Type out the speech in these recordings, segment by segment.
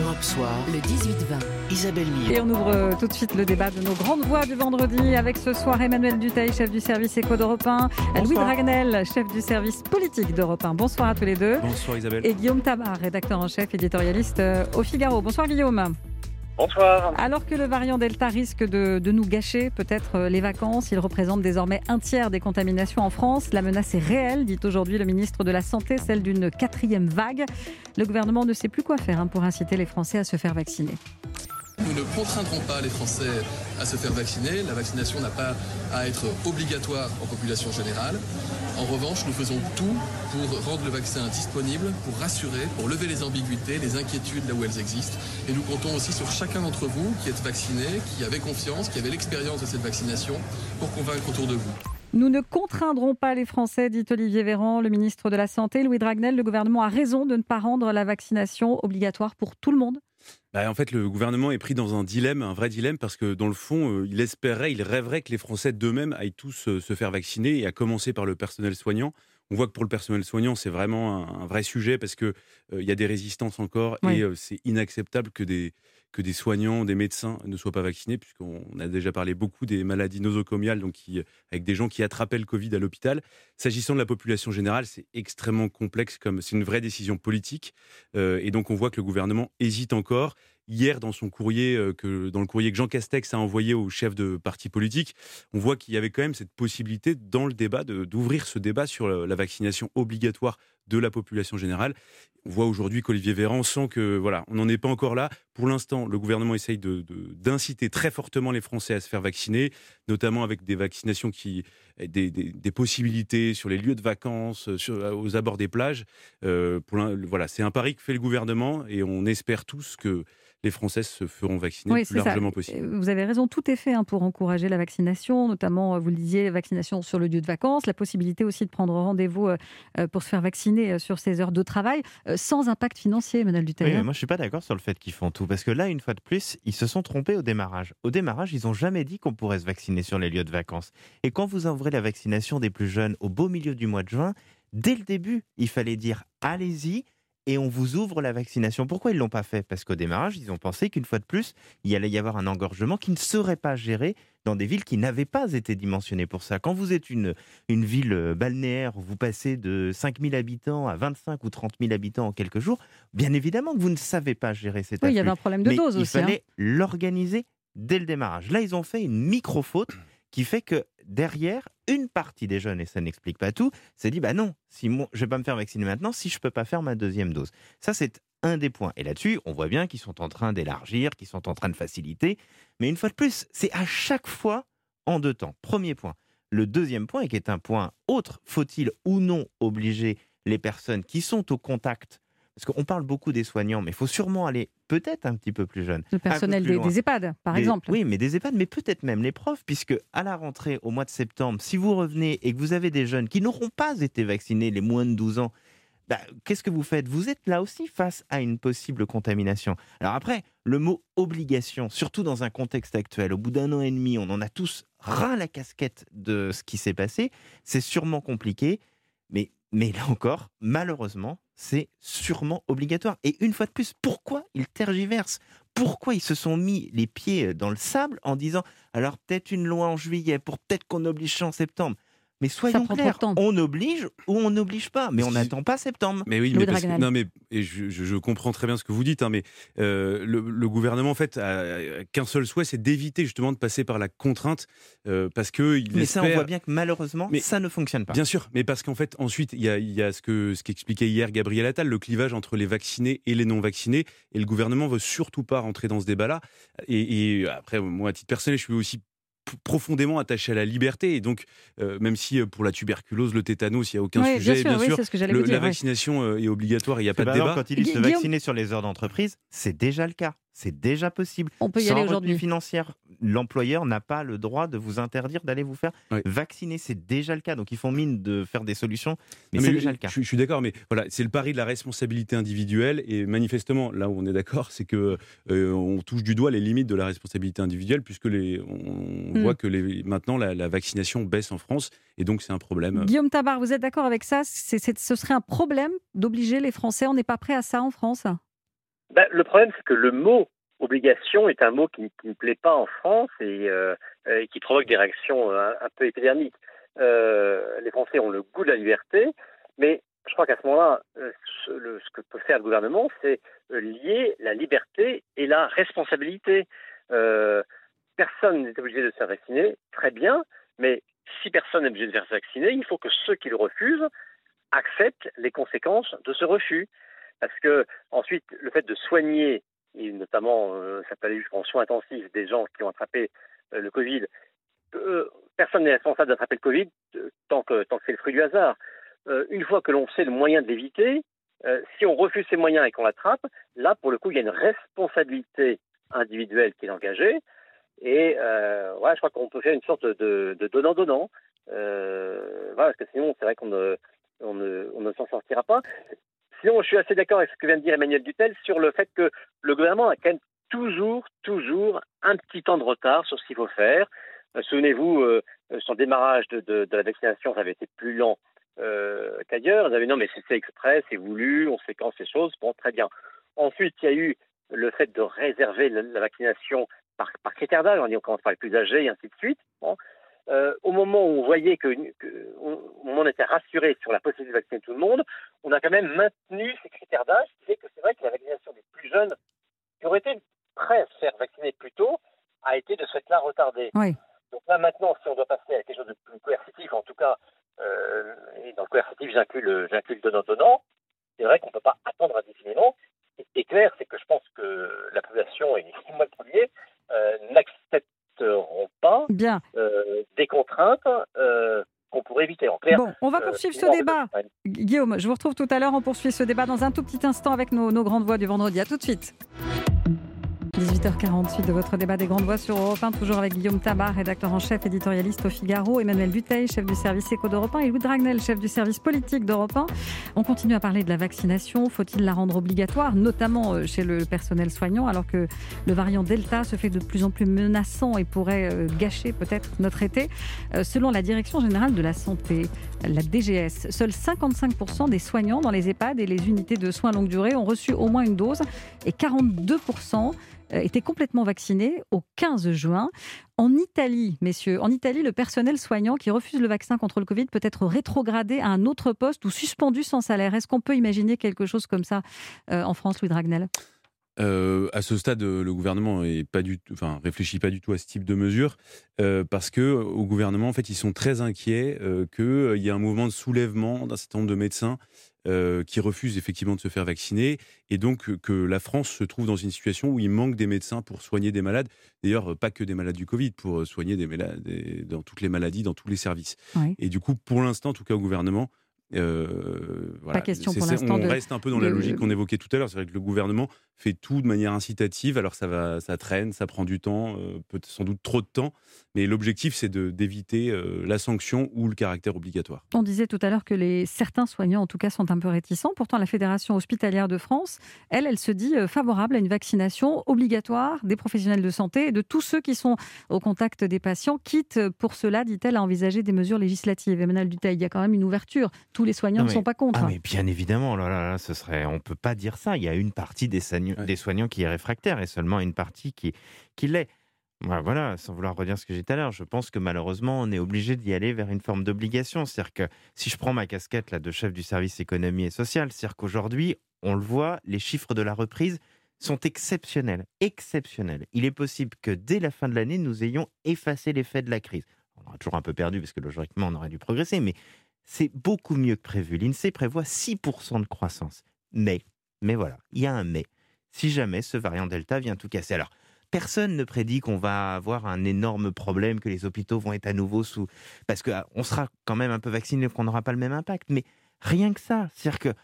Europe Soir, le 18-20, Isabelle Millet. Et on ouvre euh, tout de suite le débat de nos grandes voix du vendredi avec ce soir Emmanuel Duteil, chef du service éco d'Europe 1, Louis Dragnel, chef du service politique d'Europe 1. Bonsoir à tous les deux. Bonsoir Isabelle. Et Guillaume Tabar, rédacteur en chef, éditorialiste euh, au Figaro. Bonsoir Guillaume. Bonsoir. Alors que le variant Delta risque de, de nous gâcher peut-être euh, les vacances, il représente désormais un tiers des contaminations en France. La menace est réelle, dit aujourd'hui le ministre de la Santé, celle d'une quatrième vague. Le gouvernement ne sait plus quoi faire hein, pour inciter les Français à se faire vacciner. Nous ne contraindrons pas les Français à se faire vacciner. La vaccination n'a pas à être obligatoire en population générale. En revanche, nous faisons tout pour rendre le vaccin disponible, pour rassurer, pour lever les ambiguïtés, les inquiétudes là où elles existent. Et nous comptons aussi sur chacun d'entre vous qui êtes vacciné, qui avait confiance, qui avait l'expérience de cette vaccination, pour convaincre autour de vous. Nous ne contraindrons pas les Français, dit Olivier Véran, le ministre de la Santé. Louis Dragnel, le gouvernement a raison de ne pas rendre la vaccination obligatoire pour tout le monde bah, en fait, le gouvernement est pris dans un dilemme, un vrai dilemme, parce que dans le fond, euh, il espérait, il rêverait que les Français d'eux-mêmes aillent tous euh, se faire vacciner, et à commencer par le personnel soignant. On voit que pour le personnel soignant, c'est vraiment un, vrai sujet parce qu'il euh, il y a des résistances encore et c'est inacceptable que des, que des soignants, des médecins ne soient pas vaccinés, puisqu'on a déjà parlé beaucoup des maladies nosocomiales, donc qui, avec des gens qui attrapaient le Covid à l'hôpital. S'agissant de la population générale, c'est extrêmement complexe, comme c'est une vraie décision politique, et donc on voit que le gouvernement hésite encore hier dans son courrier, euh, que, dans le courrier que Jean Castex a envoyé aux chefs de partis politiques, on voit qu'il y avait quand même cette possibilité dans le débat d'ouvrir ce débat sur la, vaccination obligatoire de la population générale. On voit aujourd'hui qu'Olivier Véran sent que voilà, on n'en est pas encore là. Pour l'instant, le gouvernement essaye d'inciter de, très fortement les Français à se faire vacciner, notamment avec des vaccinations qui, des, des, possibilités sur les lieux de vacances, sur, aux abords des plages. Euh, voilà, c'est un pari que fait le gouvernement et on espère tous que les Françaises se feront vacciner le plus largement possible. Vous avez raison, tout est fait hein, pour encourager la vaccination, notamment, euh, vous le disiez, vaccination sur le lieu de vacances, la possibilité aussi de prendre rendez-vous euh, euh, pour se faire vacciner sur ses heures de travail, sans impact financier, Emmanuel Dutel. Oui, moi je ne suis pas d'accord sur le fait qu'ils font tout, parce que là, une fois de plus, ils se sont trompés au démarrage. Au démarrage, ils n'ont jamais dit qu'on pourrait se vacciner sur les lieux de vacances. Et quand vous ouvrez la vaccination des plus jeunes au beau milieu du mois de juin, dès le début, il fallait dire allez-y, et on vous ouvre la vaccination. Pourquoi ils ne l'ont pas fait? Parce qu'au démarrage, ils ont pensé qu'une fois de plus, il allait y avoir un engorgement qui ne serait pas géré dans des villes qui n'avaient pas été dimensionnées pour ça. Quand vous êtes une, une ville euh, balnéaire, où vous passez de 5 000 habitants à 25 ou 30 000 habitants en quelques jours, bien évidemment que vous ne savez pas gérer cette Oui, il y avait un problème de dose aussi. Il hein. fallait l'organiser dès le démarrage. Là, ils ont fait une micro-faute qui fait que derrière, une partie des jeunes, et ça n'explique pas tout, s'est dit bah non, si je ne vais pas me faire vacciner maintenant si je ne peux pas faire ma deuxième dose. Ça, c'est un des points. Et là-dessus, on voit bien qu'ils sont en train d'élargir, qu'ils sont en train de faciliter. Mais une fois de plus, c'est à chaque fois en deux temps. Premier point. Le deuxième point, et qui est un point autre, faut-il ou non obliger les personnes qui sont au contact? Parce qu'on parle beaucoup des soignants, mais il faut sûrement aller peut-être un petit peu plus jeune. Le personnel des, EHPAD, par exemple. Oui, mais des EHPAD, mais peut-être même les profs, puisque à la rentrée, au mois de septembre, si vous revenez et que vous avez des jeunes qui n'auront pas été vaccinés, les moins de 12 ans, bah, qu'est-ce que vous faites? Vous êtes là aussi face à une possible contamination. Alors après, le mot obligation, surtout dans un contexte actuel, au bout d'un an et demi, on en a tous ras la casquette de ce qui s'est passé, c'est sûrement compliqué, mais, mais là encore, malheureusement, c'est sûrement obligatoire. Et une fois de plus, pourquoi ils tergiversent? Pourquoi ils se sont mis les pieds dans le sable en disant alors peut-être une loi en juillet pour peut-être qu'on oblige en septembre? Mais soyons clairs, on oblige ou on n'oblige pas, mais on n'attend pas septembre. Mais oui, mais non, mais et je, comprends très bien ce que vous dites, hein, mais euh, le, gouvernement en fait a, qu'un seul souhait, c'est d'éviter justement de passer par la contrainte, euh, parce que il Mais ça, on voit bien que malheureusement, mais, ça ne fonctionne pas. Bien sûr, mais parce qu'en fait, ensuite, il y a, y a, ce que ce qu'expliquait hier Gabriel Attal, le clivage entre les vaccinés et les non vaccinés, et le gouvernement veut surtout pas rentrer dans ce débat-là. Et, et après, moi, à titre personnel, je suis aussi profondément attaché à la liberté. Et donc, euh, même si euh, pour la tuberculose, le tétanos, il n'y a aucun sujet, bien sûr, la vaccination euh, est obligatoire, il n'y a pas de débat. Quand il dit se vacciner sur les heures d'entreprise, c'est déjà le cas. C'est déjà possible. On peut y aller aujourd'hui. financière, l'employeur n'a pas le droit de vous interdire d'aller vous faire vacciner. C'est déjà le cas. Donc ils font mine de faire des solutions, mais, c'est déjà le cas. Je, suis d'accord, mais voilà, c'est le pari de la responsabilité individuelle. Et manifestement, là où on est d'accord, c'est que euh, on touche du doigt les limites de la responsabilité individuelle, puisque les, on hmm. voit que les, maintenant la, la, vaccination baisse en France, et donc c'est un problème. Guillaume Tabar, vous êtes d'accord avec ça? Ce serait un problème d'obliger les Français? On n'est pas prêt à ça en France? Bah, Le problème, c'est que le mot obligation est un mot qui, ne plaît pas en France et, euh, qui provoque des réactions un, peu épidermiques. les Français ont le goût de la liberté, mais je crois qu'à ce moment-là, ce, que peut faire le gouvernement, c'est lier la liberté et la responsabilité. personne n'est obligé de se faire vacciner, très bien, mais si personne n'est obligé de se faire vacciner, il faut que ceux qui le refusent acceptent les conséquences de ce refus. Parce que ensuite, le fait de soigner, et notamment, euh, ça peut aller jusqu'en soins intensifs, des gens qui ont attrapé euh, le Covid, euh, personne n'est responsable d'attraper le Covid tant que, tant que c'est le fruit du hasard. une fois que l'on sait le moyen de l'éviter, si on refuse ces moyens et qu'on l'attrape, là, pour le coup, il y a une responsabilité individuelle qui est engagée. Et euh, je crois qu'on peut faire une sorte de, donnant-donnant. Voilà, parce que sinon, c'est vrai qu'on ne, on ne, on ne s'en sortira pas. Sinon, je suis assez d'accord avec ce que vient de dire Emmanuel Dutel sur le fait que le gouvernement a quand même toujours, toujours un petit temps de retard sur ce qu'il faut faire. Euh, souvenez-vous, euh, son démarrage de, la vaccination, ça avait été plus lent euh, qu'ailleurs. Ils avaient non, mais c'est exprès, c'est voulu, on séquence ces choses. Bon, très bien. Ensuite, il y a eu le fait de réserver la vaccination par, par critère d'âge, on dit on commence par les plus âgés et ainsi de suite. Euh, au moment où on voyait que, on, était rassuré sur la possibilité de vacciner tout le monde, on a quand même maintenu ces critères d'âge, qui fait que c'est vrai que la vaccination des plus jeunes, qui auraient été prêts à se faire vacciner plus tôt, a été de ce fait-là retardée. Donc là maintenant, si on doit passer à quelque chose de plus coercitif, en tout cas, euh, et dans le coercitif j'inclus le, le donnant-donnant, c'est vrai qu'on ne peut pas attendre indéfiniment. Ce qui est clair, c'est que je pense que la population, et moi le premier, euh, n'accepteront pas Bien. Euh, des contraintes euh, qu'on pourrait éviter. En clair, bon, on va poursuivre ce débat. Guillaume, je vous retrouve tout à l'heure. On poursuit ce débat dans un tout petit instant avec nos, nos grandes voix du vendredi. À tout de suite. 18h48 de votre débat des grandes voix sur Europe 1, toujours avec Guillaume Tabar, rédacteur en chef éditorialiste au Figaro, Emmanuel Duteil, chef du service éco d'Europe 1 et Louis Dragnel, chef du service politique d'Europe 1. On continue à parler de la vaccination. Faut-il la rendre obligatoire, notamment euh, chez le personnel soignant, alors que le variant Delta se fait de plus en plus menaçant et pourrait euh, gâcher peut-être notre été? Euh, Selon la Direction générale de la santé, la DGS, seuls 55% des soignants dans les EHPAD et les unités de soins longue durée ont reçu au moins une dose et 42% euh, était complètement vacciné au 15 juin. En Italie, messieurs, en Italie, le personnel soignant qui refuse le vaccin contre le Covid peut être rétrogradé à un autre poste ou suspendu sans salaire. Est-ce qu'on peut imaginer quelque chose comme ça euh, en France, Louis Dragnel? Euh, à ce stade, le gouvernement est réfléchit pas du tout à ce type de mesures parce que au gouvernement, en fait, ils sont très inquiets qu'il y ait un mouvement de soulèvement d'un certain nombre de médecins euh, qui refusent effectivement de se faire vacciner, et donc euh, que la France se trouve dans une situation où il manque des médecins pour soigner des malades. D'ailleurs, pas que des malades du Covid, pour soigner des malades dans toutes les maladies, dans tous les services. Et du coup, pour l'instant, en tout cas au gouvernement, euh, Pas question pour l'instant. On reste un peu dans la logique qu'on évoquait tout à l'heure. C'est vrai que le gouvernement fait tout de manière incitative. Alors ça va, ça traîne, ça prend du temps, euh, peut sans doute trop de temps. Mais l'objectif, c'est d'éviter euh, la sanction ou le caractère obligatoire. On disait tout à l'heure que les certains soignants, en tout cas, sont un peu réticents. Pourtant, la Fédération hospitalière de France, elle, elle se dit favorable à une vaccination obligatoire des professionnels de santé et de tous ceux qui sont au contact des patients, quitte pour cela, dit-elle, à envisager des mesures législatives. Emmanuel Duteil, il y a quand même une ouverture. Tous les soignants ne sont pas contre. Ah, mais bien évidemment, là, là, ce serait, on peut pas dire ça. Il y a une partie des, des soignants qui est réfractaire et seulement une partie qui, qui l'est. Voilà, sans vouloir redire ce que j'ai dit tout à l'heure, je pense que malheureusement, on est obligé d'y aller vers une forme d'obligation. C'est-à-dire que si je prends ma casquette là, de chef du service économie et social, c'est-à-dire qu'aujourd'hui, on le voit, les chiffres de la reprise sont exceptionnels. Exceptionnels. Il est possible que dès la fin de l'année, nous ayons effacé l'effet de la crise. On aura toujours un peu perdu parce que logiquement, on aurait dû progresser, mais c'est beaucoup mieux que prévu. L'INSEE prévoit 6% de croissance. Mais, mais voilà, il y a un mais. Si jamais ce variant Delta vient tout casser. Alors, personne ne prédit qu'on va avoir un énorme problème, que les hôpitaux vont être à nouveau sous... Parce qu'on ah, sera quand même un peu vacciné, qu'on n'aura pas le même impact. Mais rien que ça. C'est-à-dire que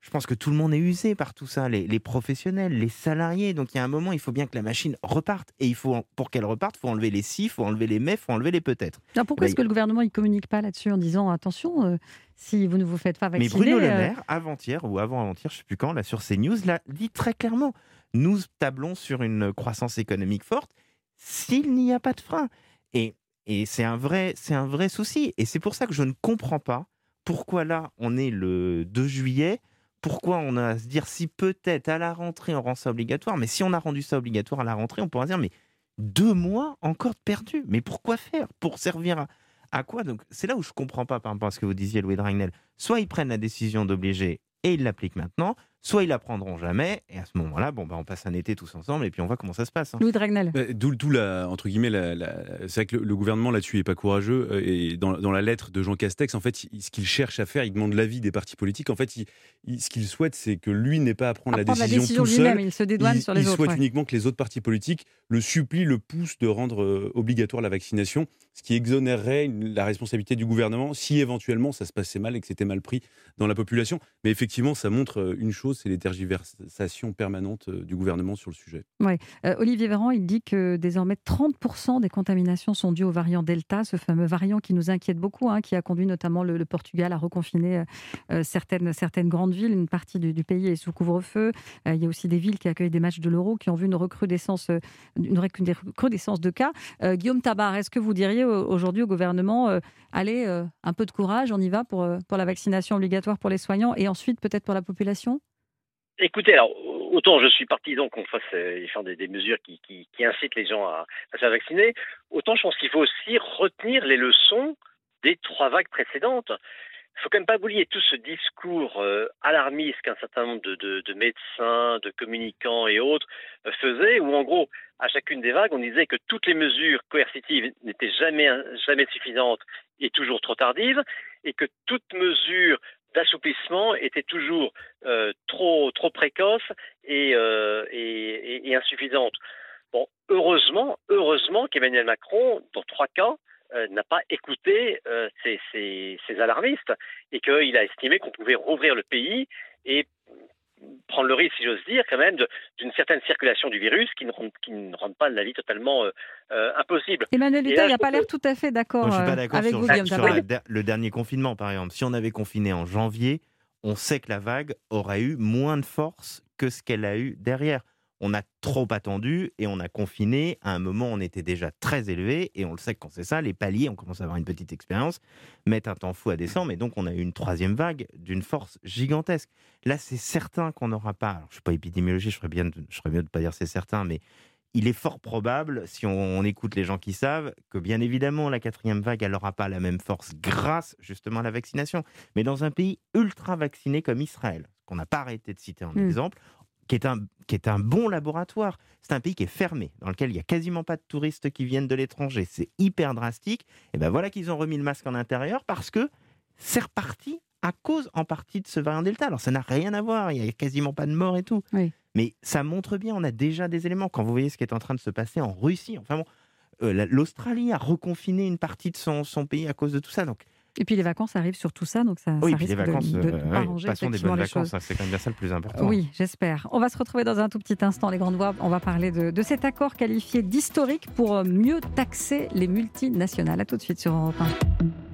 je pense que tout le monde est usé par tout ça, les, professionnels, les salariés. Donc il y a un moment, il faut bien que la machine reparte. Et il faut, pour qu'elle reparte, il faut enlever les si, il faut enlever les mais, il faut enlever les peut-être. pourquoi est-ce que le gouvernement ne communique pas là-dessus en disant attention, euh, si vous ne vous faites pas vacciner. Mais Bruno Le euh, Maire, avant-hier ou avant-avant-hier, je ne sais plus quand, là sur CNews, l'a dit très clairement. Nous tablons sur une croissance économique forte s'il n'y a pas de frein. Et, et c'est un, vrai, un vrai souci. Et c'est pour ça que je ne comprends pas pourquoi là, on est le 2 juillet pourquoi on a à se dire si peut-être à la rentrée on rend ça obligatoire, mais si on a rendu ça obligatoire à la rentrée, on pourra dire mais deux mois encore de perdu. Mais pourquoi faire? Pour servir à, quoi? Donc c'est là où je comprends pas par rapport à ce que vous disiez, Louis Dragnel. Soit ils prennent la décision d'obliger et ils l'appliquent maintenant, soit ils l'apprendront jamais, et à ce moment-là, bon, bah, on passe un été tous ensemble, et puis on voit comment ça se passe. Hein. Louis Dragnel. D'où, tout la, entre guillemets, c'est vrai que le, gouvernement là-dessus n'est pas courageux, euh, et dans, dans, la lettre de Jean Castex, en fait, ce qu'il cherche à faire, il demande l'avis des partis politiques. En fait, il, ce qu'il souhaite, c'est que lui n'ait pas à prendre, la, décision tout seul. Il se dédouane sur les autres. Il souhaite uniquement que les autres partis politiques le supplient, le poussent de rendre euh, obligatoire la vaccination, ce qui exonérerait la responsabilité du gouvernement si éventuellement ça se passait mal et que c'était mal pris dans la population. Mais effectivement, ça montre euh, une chose, c'est les tergiversations permanentes euh, du gouvernement sur le sujet. Oui. Olivier Véran, il dit que désormais 30% des contaminations sont dues au variant Delta, ce fameux variant qui nous inquiète beaucoup, hein, qui a conduit notamment le, Portugal à reconfiner certaines, certaines grandes villes. Une partie du, pays est sous couvre-feu. il y a aussi des villes qui accueillent des matchs de l'Euro qui ont vu une recrudescence de cas. Euh, Guillaume Tabar, est-ce que vous diriez aujourd'hui au gouvernement, euh, allez, euh, un peu de courage, on y va pour la vaccination obligatoire pour les soignants et ensuite peut-être pour la population? Écoutez, alors autant je suis partisan qu'on fasse faire des, mesures qui, incitent les gens à, se faire vacciner, autant je pense qu'il faut aussi retenir les leçons des trois vagues précédentes. Il faut quand même pas oublier tout ce discours alarmiste qu'un certain nombre de, de, de, médecins, de communicants et autres faisaient, où en gros à chacune des vagues, on disait que toutes les mesures coercitives n'étaient jamais, jamais suffisantes et toujours trop tardives, et que toute mesure d'assouplissement était toujours euh, trop, trop et, euh, et, et, insuffisante. Bon, heureusement, heureusement qu'Emmanuel Macron, dans trois cas, euh, n'a pas écouté ces, ces, ces, alarmistes et qu'il a estimé qu'on pouvait rouvrir le pays et prendre le risque, si j'ose dire, quand même, d'une certaine circulation du virus qui ne rend, qui ne rend pas la vie totalement euh, euh, impossible. Emmanuel il n'a pas l'air tout à fait d'accord euh, avec sur, vous, sur le dernier confinement, par exemple. Si on avait confiné en janvier, on sait que la vague aurait eu moins de force que ce qu'elle a eu derrière on a trop attendu et on a confiné. À un moment, on était déjà très élevé et on le sait que quand c'est ça, les paliers, on commence à avoir une petite expérience, mettent un temps fou à descendre. Mais donc, on a eu une troisième vague d'une force gigantesque. Là, c'est certain qu'on n'aura pas. je ne suis pas épidémiologiste, je ferais, bien je ferais mieux de ne pas dire c'est certain, mais il est fort probable, si on, écoute les gens qui savent, que bien évidemment, la quatrième vague, elle n'aura pas la même force grâce justement à la vaccination. Mais dans un pays ultra vacciné comme Israël, qu'on n'a pas arrêté de citer en hmm. exemple, qui est un, qui est un bon laboratoire. C'est un pays qui est fermé, dans lequel il n'y a quasiment pas de touristes qui viennent de l'étranger. C'est hyper drastique. Et ben voilà qu'ils ont remis le masque en intérieur parce que c'est reparti à cause en partie de ce variant Delta. Alors ça n'a rien à voir, il n'y a quasiment pas de mort et tout. Mais ça montre bien, on a déjà des éléments. Quand vous voyez ce qui est en train de se passer en Russie, enfin bon, euh, l'Australie a reconfiné une partie de son, son pays à cause de tout ça. Donc et puis les vacances arrivent sur tout ça, donc ça, oui, risque les vacances, de, de, de arranger passons des bonnes vacances, c'est quand même bien ça le plus important. Oui, j'espère. On va se retrouver dans un tout petit instant, les grandes voix. On va parler de, de cet accord qualifié d'historique pour mieux taxer les multinationales. À tout de suite sur Europe 1.